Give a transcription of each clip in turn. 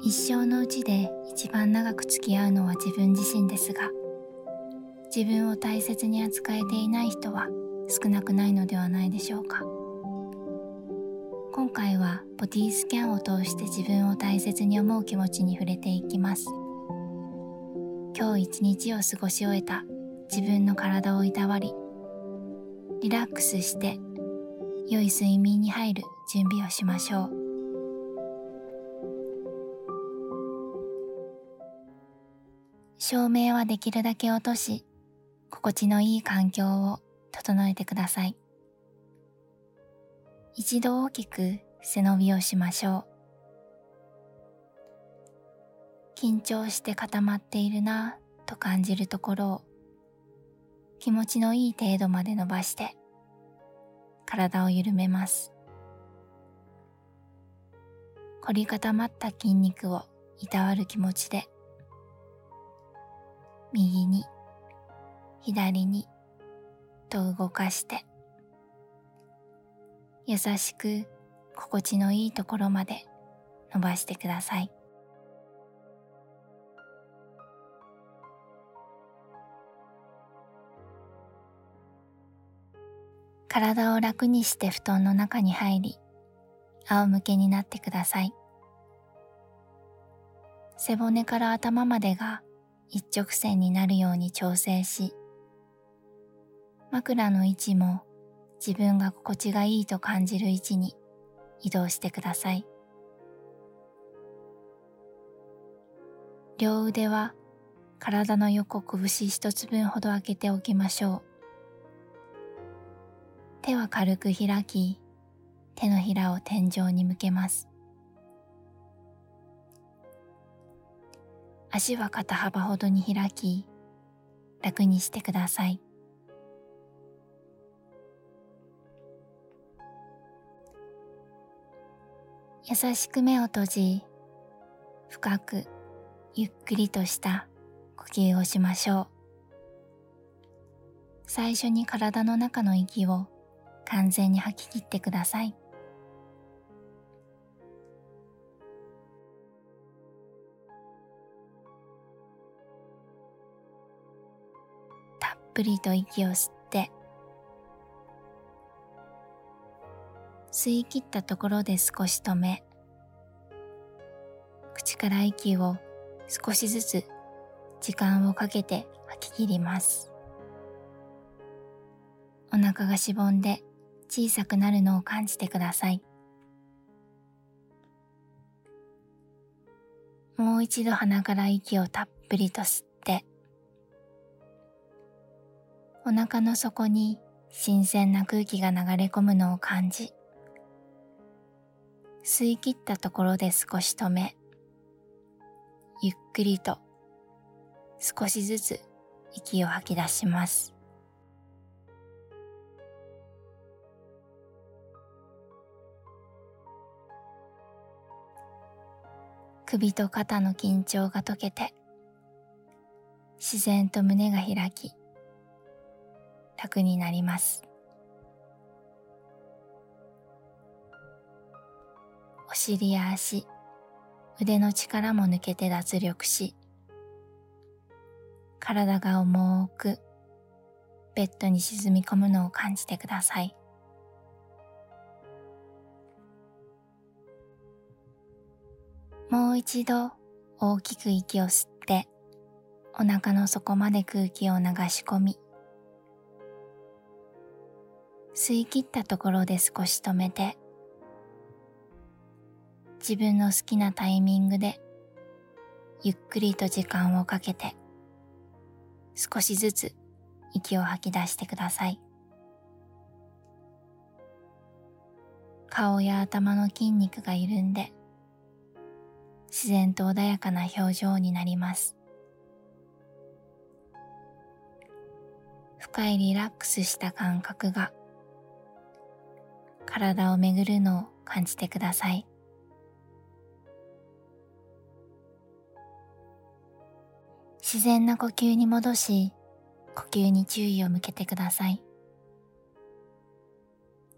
一生のうちで一番長く付き合うのは自分自身ですが自分を大切に扱えていない人は少なくないのではないでしょうか。今回はボディスキャンを通して自分を大切に思う気持ちに触れていきます。今日一日を過ごし終えた自分の体をいたわりリラックスして良い睡眠に入る準備をしましょう。照明はできるだけ落とし心地のいい環境を整えてください。一度大きく背伸びをしましょう。緊張して固まっているなぁと感じるところを気持ちのいい程度まで伸ばして体を緩めます。凝り固まった筋肉をいたわる気持ちで右に左にと動かして優しく心地のいいところまで伸ばしてください。体を楽にして布団の中に入り仰向けになってください。背骨から頭までが一直線になるように調整し枕の位置も自分が心地がいいと感じる位置に移動してください。両腕は体の横拳一つ分ほど開けておきましょう。手は軽く開き手のひらを天井に向けます。足は肩幅ほどに開き楽にしてください。優しく目を閉じ深くゆっくりとした呼吸をしましょう。最初に体の中の息を完全に吐き切ってください。ぷりと息を吸って吸い切ったところで少し止め口から息を少しずつ時間をかけて吐き切ります。お腹がしぼんで小さくなるのを感じてください。もう一度鼻から息をたっぷりと吸ってお腹の底に新鮮な空気が流れ込むのを感じ吸い切ったところで少し止めゆっくりと少しずつ息を吐き出します。首と肩の緊張が解けて自然と胸が開き楽になります。お尻や足腕の力も抜けて脱力し体が重くベッドに沈み込むのを感じてください。もう一度大きく息を吸ってお腹の底まで空気を流し込み吸い切ったところで少し止めて自分の好きなタイミングでゆっくりと時間をかけて少しずつ息を吐き出してください。顔や頭の筋肉が緩んで自然と穏やかな表情になります。深いリラックスした感覚が体を巡るのを感じてください。自然な呼吸に戻し呼吸に注意を向けてください。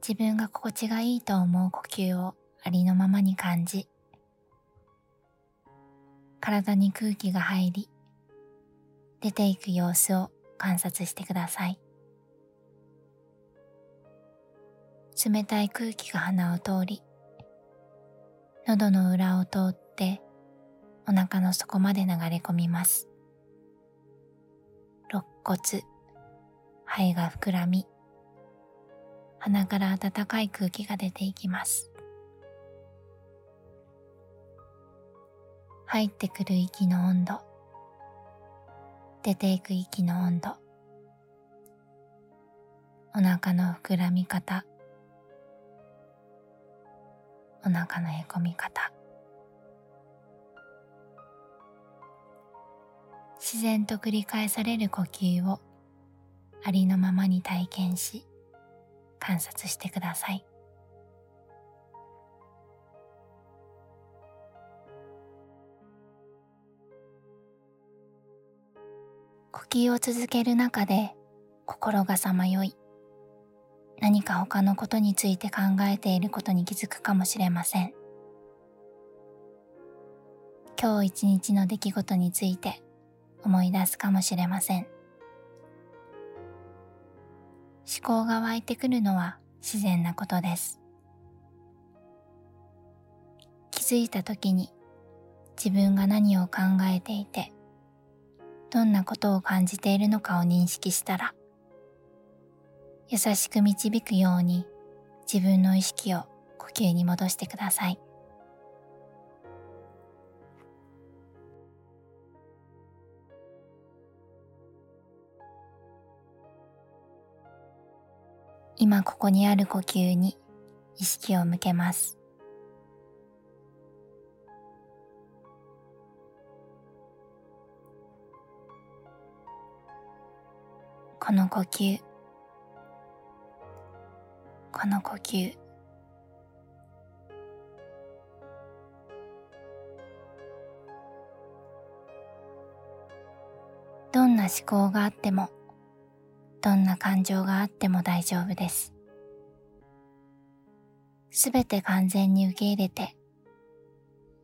自分が心地がいいと思う呼吸をありのままに感じ体に空気が入り出ていく様子を観察してください。冷たい空気が鼻を通り喉の裏を通ってお腹の底まで流れ込みます。肋骨肺が膨らみ鼻から暖かい空気が出ていきます。入ってくる息の温度出ていく息の温度お腹の膨らみ方。お腹のへこみ方。自然と繰り返される呼吸をありのままに体験し観察してください。呼吸を続ける中で心がさまよい。何か他のことについて考えていることに気づくかもしれません。今日一日の出来事について思い出すかもしれません。思考が湧いてくるのは自然なことです。気づいた時に自分が何を考えていてどんなことを感じているのかを認識したら優しく導くように自分の意識を呼吸に戻してください。今ここにある呼吸に意識を向けます。この呼吸この呼吸。どんな思考があってもどんな感情があっても大丈夫です。すべて完全に受け入れて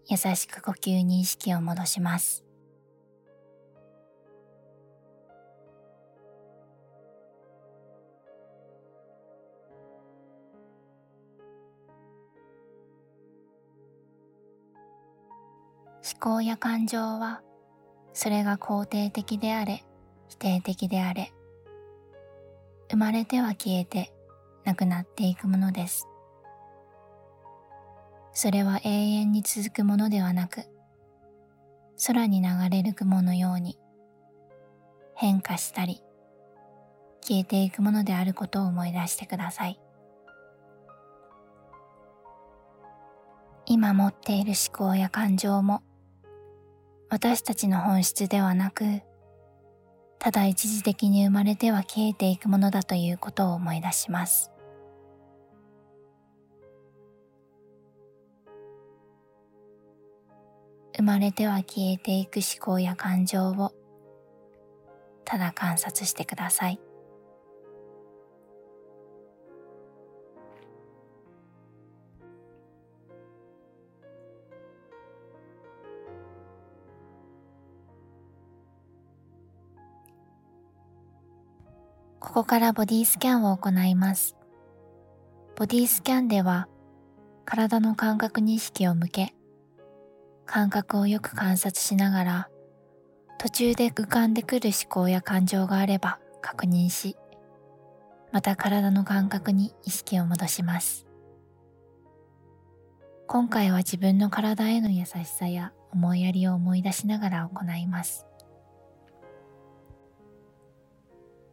優しく呼吸に意識を戻します。考や感情はそれが肯定的であれ否定的であれ生まれては消えてなくなっていくものです。それは永遠に続くものではなく空に流れる雲のように変化したり消えていくものであることを思い出してください。今持っている思考や感情も私たちの本質ではなくただ一時的に生まれては消えていくものだということを思い出します生まれては消えていく思考や感情をただ観察してください。ここからボディスキャンを行います。ボディスキャンでは体の感覚に意識を向け、感覚をよく観察しながら途中で浮かんでくる思考や感情があれば確認し、また体の感覚に意識を戻します。今回は自分の体への優しさや思いやりを思い出しながら行います。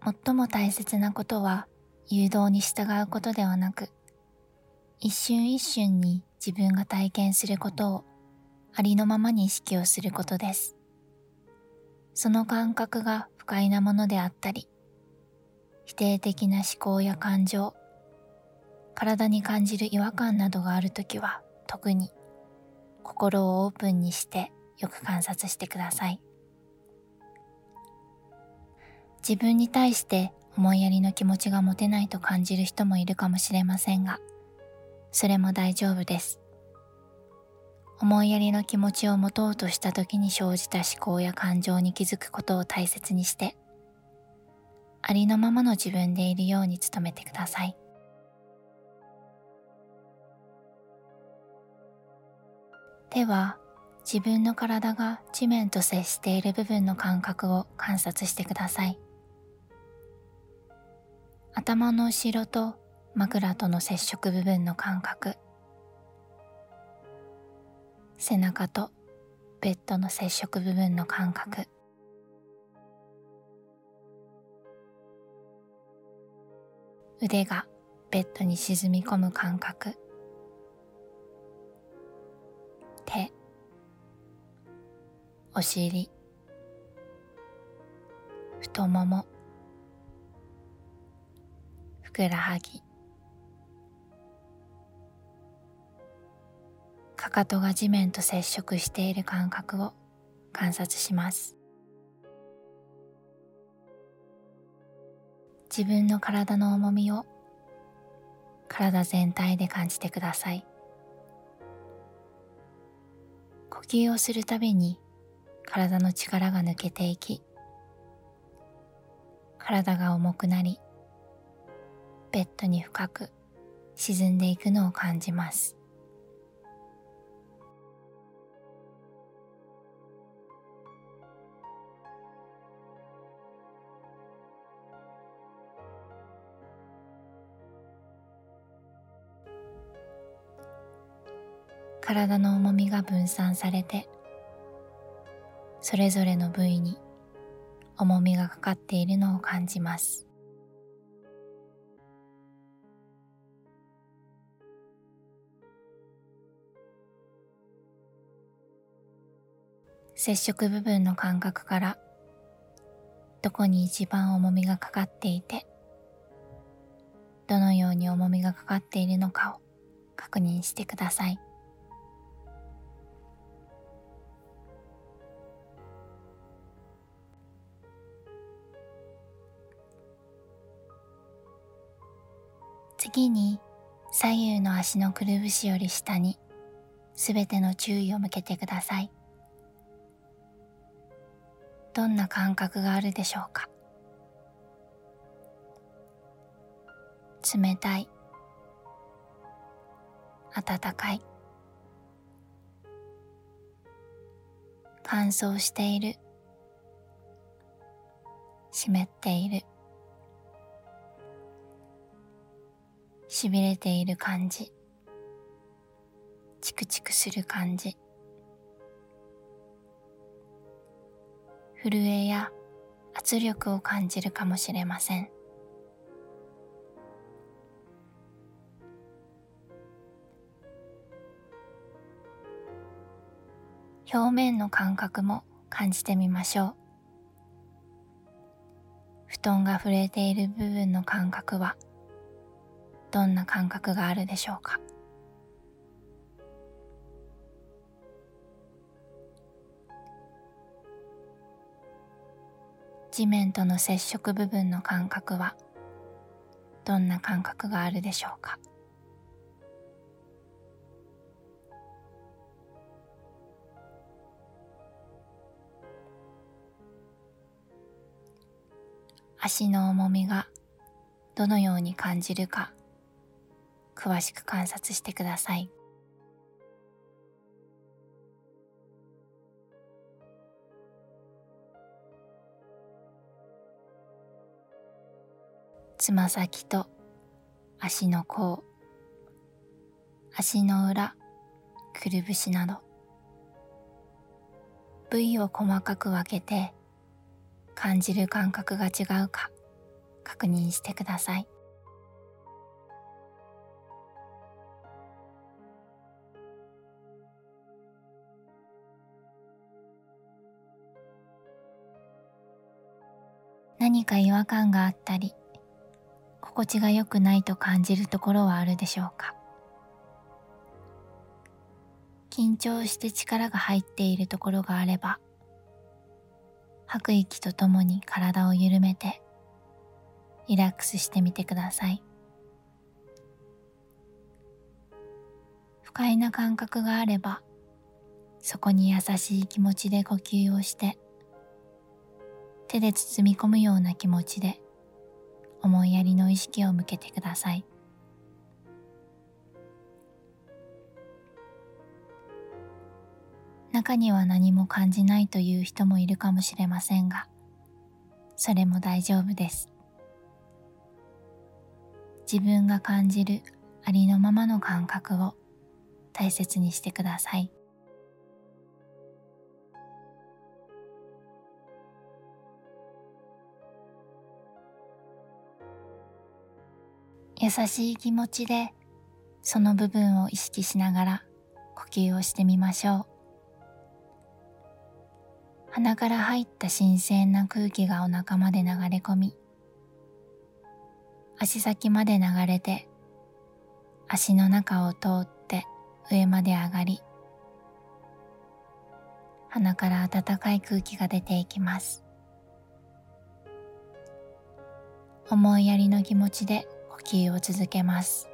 最も大切なことは誘導に従うことではなく一瞬一瞬に自分が体験することをありのままに意識をすることですその感覚が不快なものであったり否定的な思考や感情体に感じる違和感などがあるときは特に心をオープンにしてよく観察してください。自分に対して思いやりの気持ちが持てないと感じる人もいるかもしれませんが、それも大丈夫です。思いやりの気持ちを持とうとした時に生じた思考や感情に気づくことを大切にしてありのままの自分でいるように努めてくださいでは自分の体が地面と接している部分の感覚を観察してください頭の後ろと枕との接触部分の感覚。背中とベッドの接触部分の感覚。腕がベッドに沈み込む感覚。手。お尻。太もも。ふくらはぎ。かかとが地面と接触している感覚を観察します。自分の体の重みを体全体で感じてください。呼吸をするたびに体の力が抜けていき体が重くなりベッドに深く沈んでいくのを感じます。体の重みが分散されてそれぞれの部位に重みがかかっているのを感じます。接触部分の感覚からどこに一番重みがかかっていてどのように重みがかかっているのかを確認してください。次に左右の足のくるぶしより下にすべての注意を向けてくださいどんな感覚があるでしょうか？冷たい。暖かい。乾燥している。湿っている。しびれている感じ。チクチクする感じ。震えや圧力を感じるかもしれません。表面の感覚も感じてみましょう。布団が触れている部分の感覚はどんな感覚があるでしょうか？地面との接触部分の感覚はどんな感覚があるでしょうか？足の重みがどのように感じるか詳しく観察してください。つま先と足の甲足の裏くるぶしなど。部位を細かく分けて感じる感覚が違うか確認してください。何か違和感があったり心地が良くないと感じるところはあるでしょうか？緊張して力が入っているところがあれば吐く息とともに体を緩めてリラックスしてみてください。不快な感覚があればそこに優しい気持ちで呼吸をして手で包み込むような気持ちで思いやりの意識を向けてください。中には何も感じないという人もいるかもしれませんがそれも大丈夫です。自分が感じるありのままの感覚を大切にしてください。優しい気持ちでその部分を意識しながら呼吸をしてみましょう。鼻から入った新鮮な空気がお腹まで流れ込み足先まで流れて足の中を通って上まで上がり鼻から暖かい空気が出ていきます。思いやりの気持ちで吸を続けます。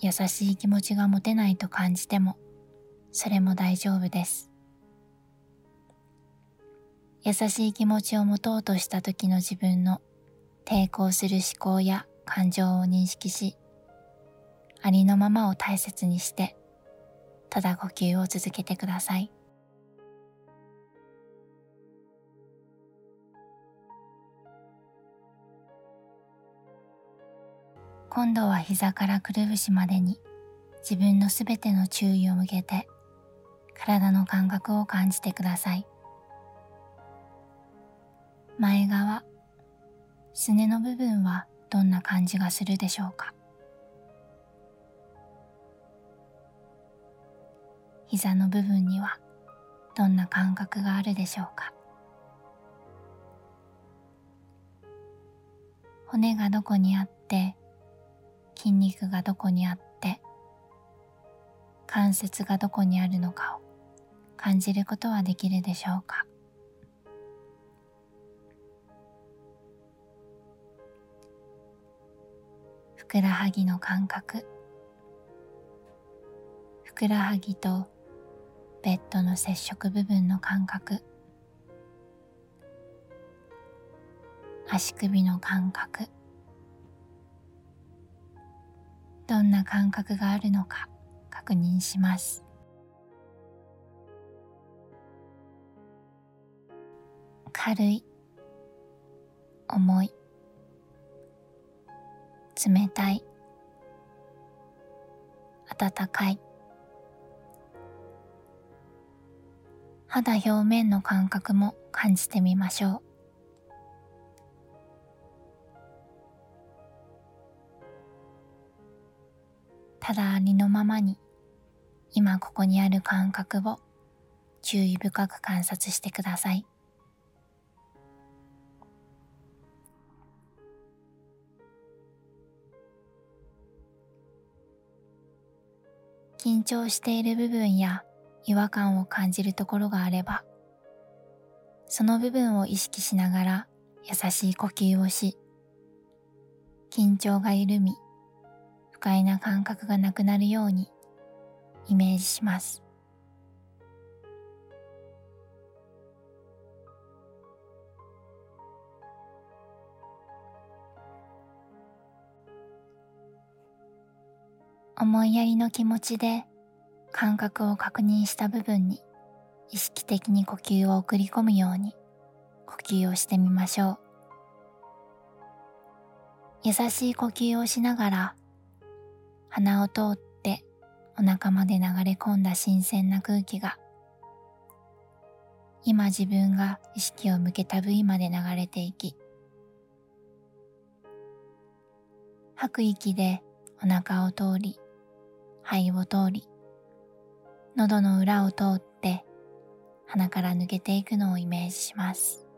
優しい気持ちが持てないと感じてもそれも大丈夫です。優しい気持ちを持とうとした時の自分の抵抗する思考や感情を認識しありのままを大切にしてただ呼吸を続けてください。今度は膝からくるぶしまでに自分のすべての注意を向けて体の感覚を感じてください。前側すねの部分はどんな感じがするでしょうか？膝の部分にはどんな感覚があるでしょうか？骨がどこにあって筋肉がどこにあって関節がどこにあるのかを感じることはできるでしょうか？ふくらはぎの感覚。ふくらはぎとベッドの接触部分の感覚。足首の感覚。どんな感覚があるのか確認します。軽い重い冷たい温かい肌表面の感覚も感じてみましょう。ただありのままに今ここにある感覚を注意深く観察してください。緊張している部分や違和感を感じるところがあればその部分を意識しながら優しい呼吸をし緊張が緩み不快な感覚がなくなるようにイメージします。思いやりの気持ちで感覚を確認した部分に意識的に呼吸を送り込むように呼吸をしてみましょう。優しい呼吸をしながら鼻を通ってお腹まで流れ込んだ新鮮な空気が今自分が意識を向けた部位まで流れていき吐く息でお腹を通り肺を通り喉の裏を通って鼻から抜けていくのをイメージします。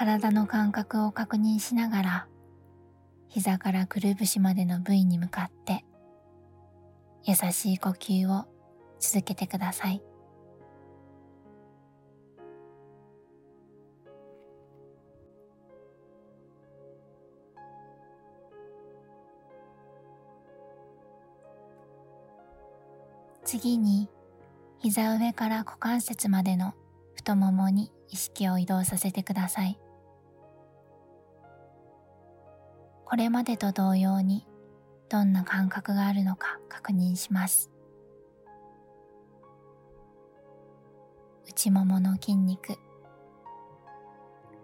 体の感覚を確認しながら膝からくるぶしまでの部位に向かって優しい呼吸を続けてください。次に膝上から股関節までの太ももに意識を移動させてください。これまでと同様にどんな感覚があるのか確認します。内ももの筋肉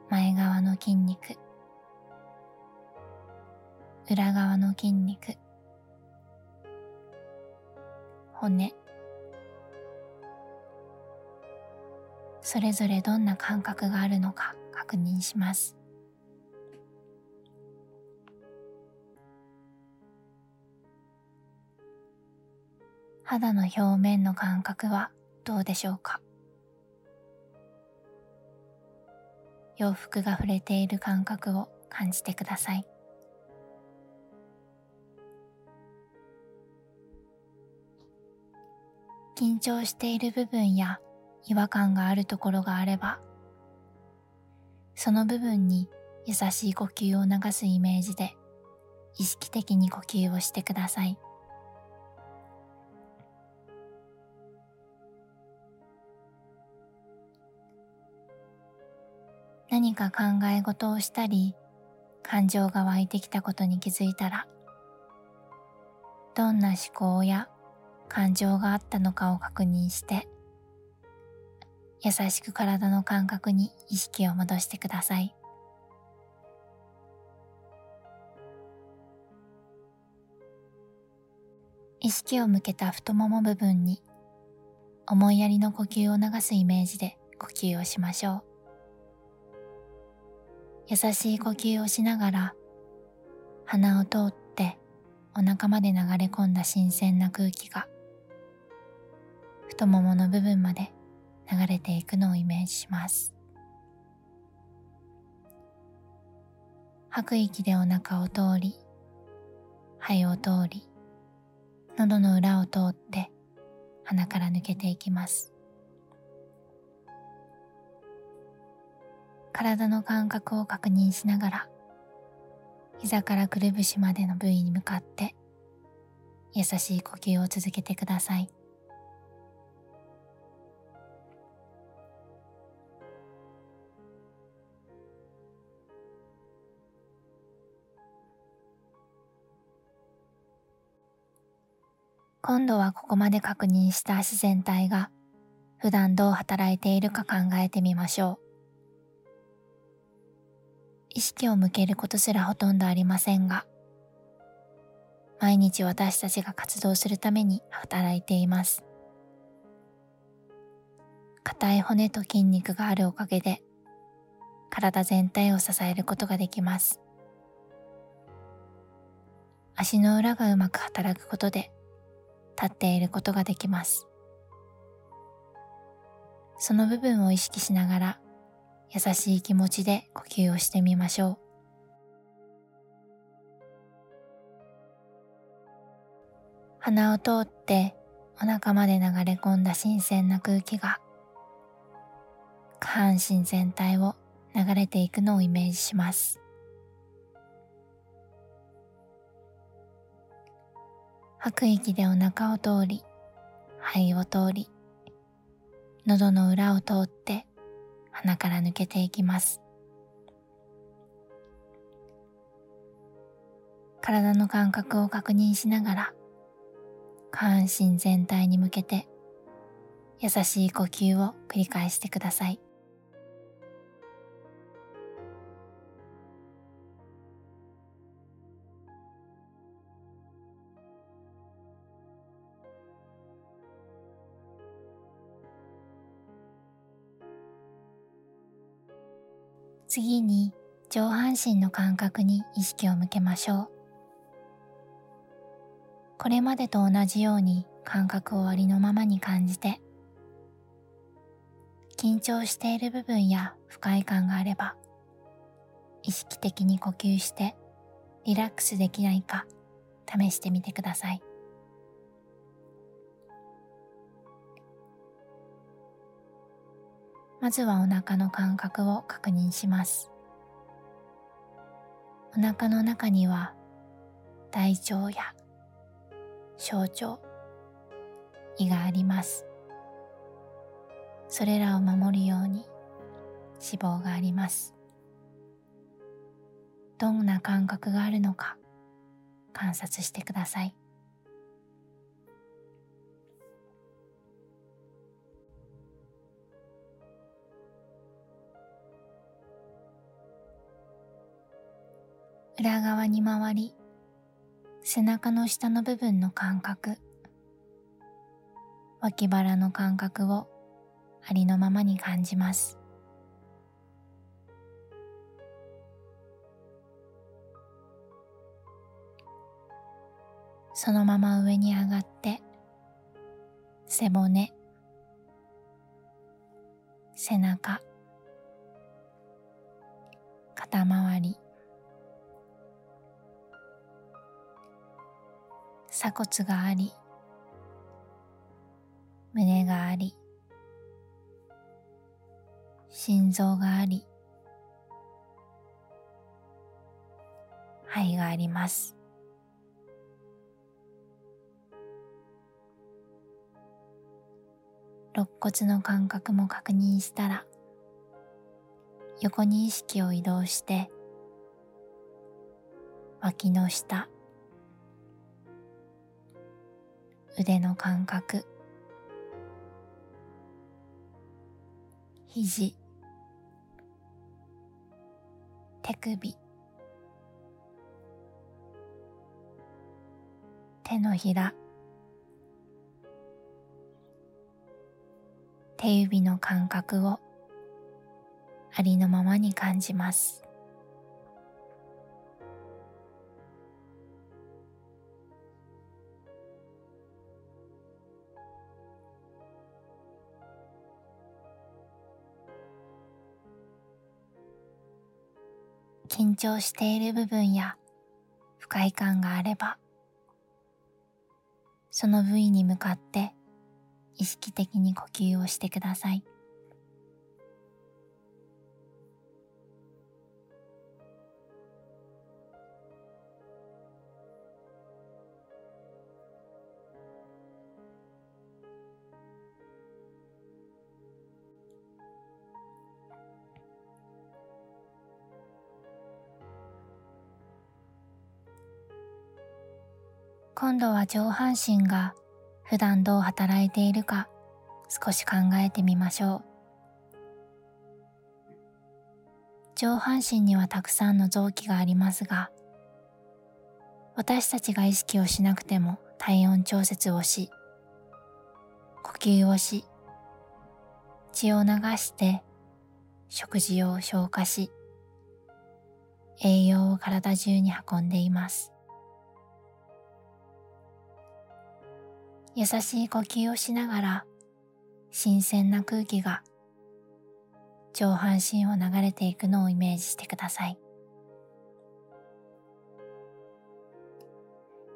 前側の筋肉裏側の筋肉骨それぞれどんな感覚があるのか確認します。肌の表面の感覚はどうでしょうか？洋服が触れている感覚を感じてください。緊張している部分や違和感があるところがあればその部分に優しい呼吸を流すイメージで意識的に呼吸をしてください。何か考え事をしたり感情が湧いてきたことに気づいたらどんな思考や感情があったのかを確認して優しく体の感覚に意識を戻してください。意識を向けた太もも部分に思いやりの呼吸を流すイメージで呼吸をしましょう。優しい呼吸をしながら鼻を通ってお腹まで流れ込んだ新鮮な空気が太ももの部分まで流れていくのをイメージします。吐く息でお腹を通り肺を通り喉の裏を通って鼻から抜けていきます。体の感覚を確認しながら膝からくるぶしまでの部位に向かって優しい呼吸を続けてください今度はここまで確認した足全体が普段どう働いているか考えてみましょう。意識を向けることすらほとんどありませんが、毎日私たちが活動するために働いています。硬い骨と筋肉があるおかげで体全体を支えることができます。足の裏がうまく働くことで立っていることができますその部分を意識しながら優しい気持ちで呼吸をしてみましょう。鼻を通ってお腹まで流れ込んだ新鮮な空気が下半身全体を流れていくのをイメージします。吐く息でお腹を通り肺を通り喉の裏を通って鼻から抜けていきます。体の感覚を確認しながら下半身全体に向けて優しい呼吸を繰り返してください。次に上半身の感覚に意識を向けましょう。これまでと同じように感覚をありのままに感じて緊張している部分や不快感があれば意識的に呼吸してリラックスできないか試してみてください。まずはお腹の感覚を確認します。お腹の中には大腸や小腸胃があります。それらを守るように脂肪があります。どんな感覚があるのか観察してください。裏側に回り背中の下の部分の感覚脇腹の感覚をありのままに感じます。そのまま上に上がって背骨背中肩周り。鎖骨があり胸があり心臓があり肺があります。肋骨の感覚も確認したら横に意識を移動して脇の下腕の感覚。肘。手首。手のひら。手指の感覚をありのままに感じます。緊張している部分や不快感があればその部位に向かって意識的に呼吸をしてください。今度は上半身が普段どう働いているか少し考えてみましょう。上半身にはたくさんの臓器がありますが私たちが意識をしなくても体温調節をし呼吸をし血を流して食事を消化し栄養を体中に運んでいます。優しい呼吸をしながら新鮮な空気が上半身を流れていくのをイメージしてください。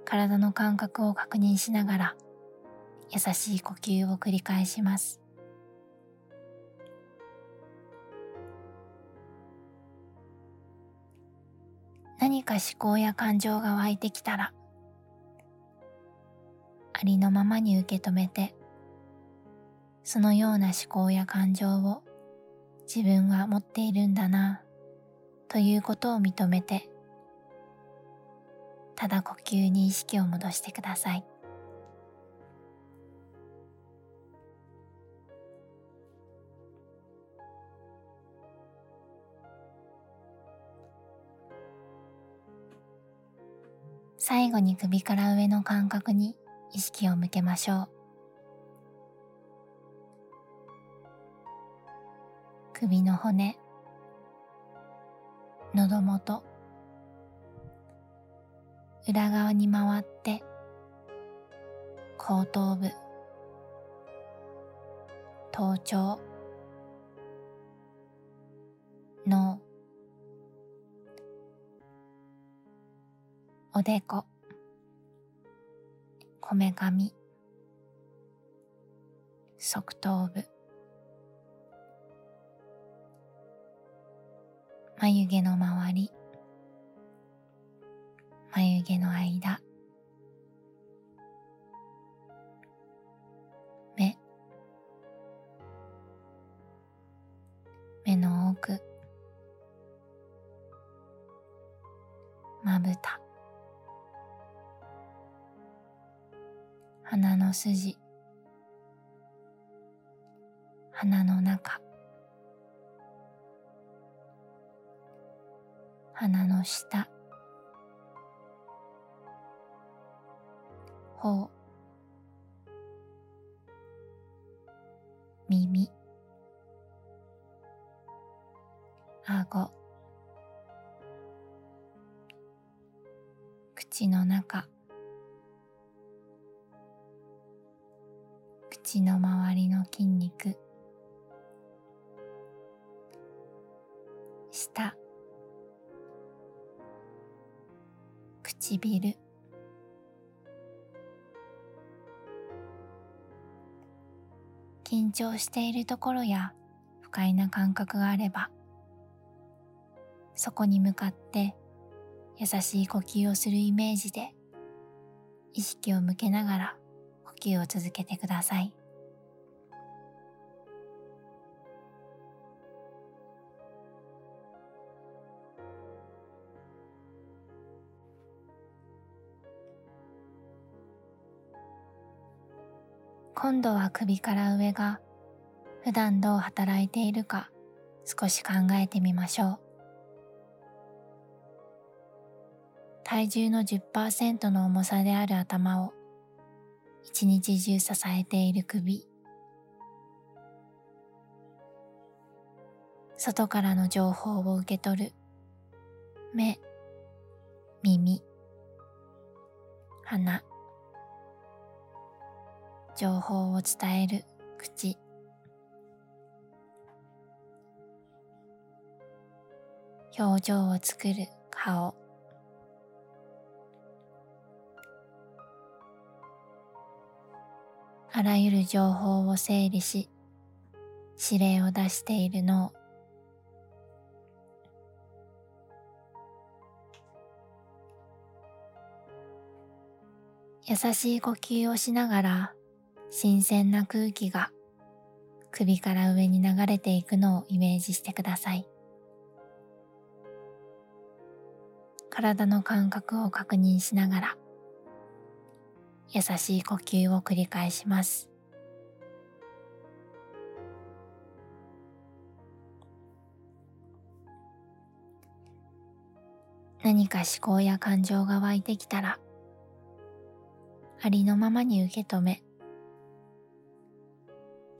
体の感覚を確認しながら優しい呼吸を繰り返します。何か思考や感情が湧いてきたらありのままに受け止めてそのような思考や感情を自分は持っているんだなということを認めてただ呼吸に意識を戻してください。最後に首から上の感覚に意識を向けましょう。首の骨喉元裏側に回って後頭部頭頂脳おでこ。こめかみ側頭部。眉毛の周り。眉毛の間。目。目の奥。まぶた。の筋。鼻の中。鼻の下。頬。耳。顎。口の中。口の周りの筋肉。舌唇。緊張しているところや不快な感覚があればそこに向かって優しい呼吸をするイメージで意識を向けながら呼吸を続けてください。今度は首から上が普段どう働いているか少し考えてみましょう。体重の10%の重さである頭を一日中支えている首。外からの情報を受け取る目、耳、鼻、情報を伝える口。表情を作る顔。あらゆる情報を整理し指令を出している脳優しい呼吸をしながら新鮮な空気が首から上に流れていくのをイメージしてください。体の感覚を確認しながら優しい呼吸を繰り返します。何か思考や感情が湧いてきたらありのままに受け止め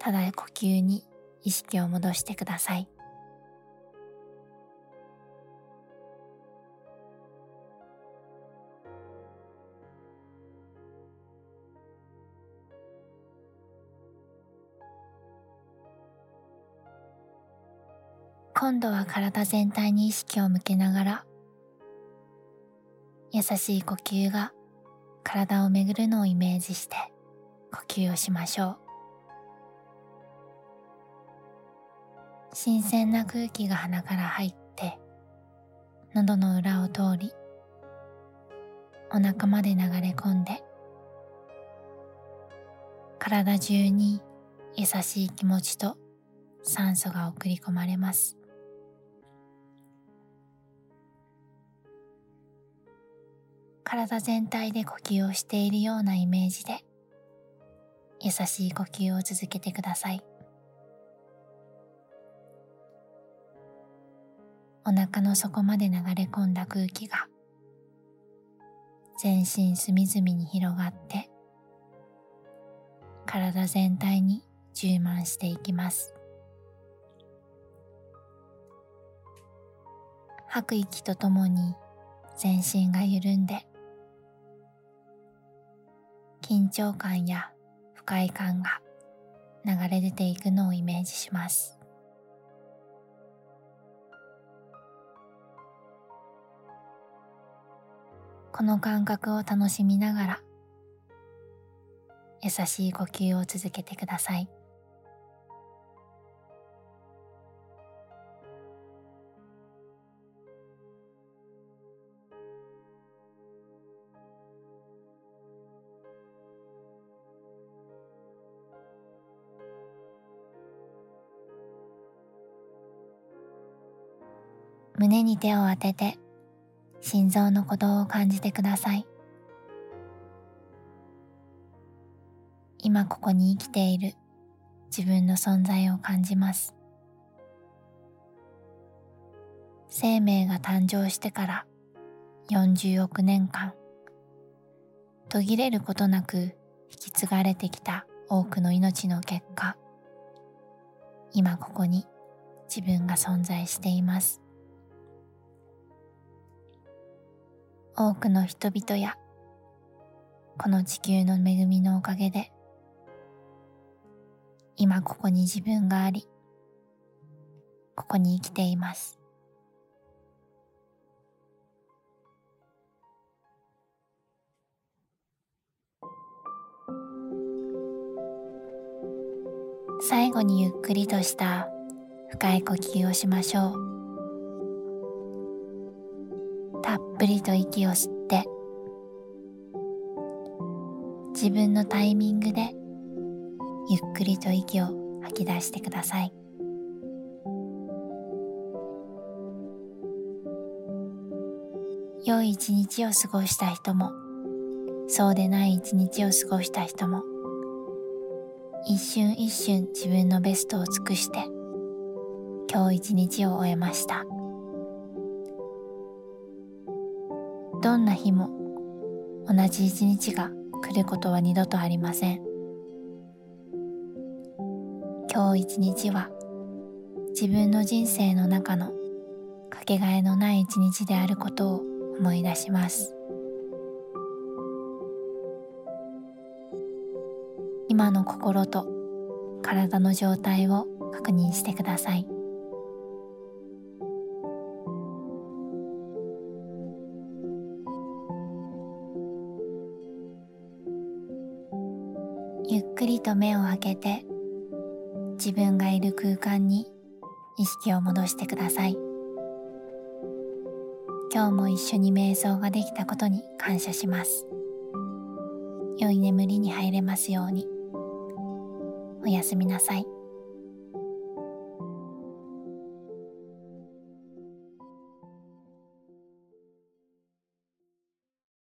ただ呼吸に意識を戻してください。今度は体全体に意識を向けながら優しい呼吸が体を巡るのをイメージして呼吸をしましょう。新鮮な空気が鼻から入って喉の裏を通りお腹まで流れ込んで体中に優しい気持ちと酸素が送り込まれます。体全体で呼吸をしているようなイメージで優しい呼吸を続けてください。お腹の底まで流れ込んだ空気が全身隅々に広がって体全体に充満していきます。吐く息とともに全身が緩んで緊張感や不快感が流れ出ていくのをイメージします。この感覚を楽しみながら優しい呼吸を続けてください。胸に手を当てて心臓の鼓動を感じてください。今ここに生きている自分の存在を感じます。生命が誕生してから40億年間途切れることなく引き継がれてきた多くの命の結果今ここに自分が存在しています。多くの人々やこの地球の恵みのおかげで今ここに自分がありここに生きています。最後にゆっくりとした深い呼吸をしましょう。たっぷりと息を吸って自分のタイミングでゆっくりと息を吐き出してください。良い一日を過ごした人もそうでない一日を過ごした人も一瞬一瞬自分のベストを尽くして今日一日を終えました。どんな日も同じ一日が来ることは二度とありません。今日一日は自分の人生の中のかけがえのない一日であることを思い出します。今の心と体の状態を確認してください。目を開けて自分がいる空間に意識を戻してください今日も一緒に瞑想ができたことに感謝します良い眠りに入れますように。おやすみなさい。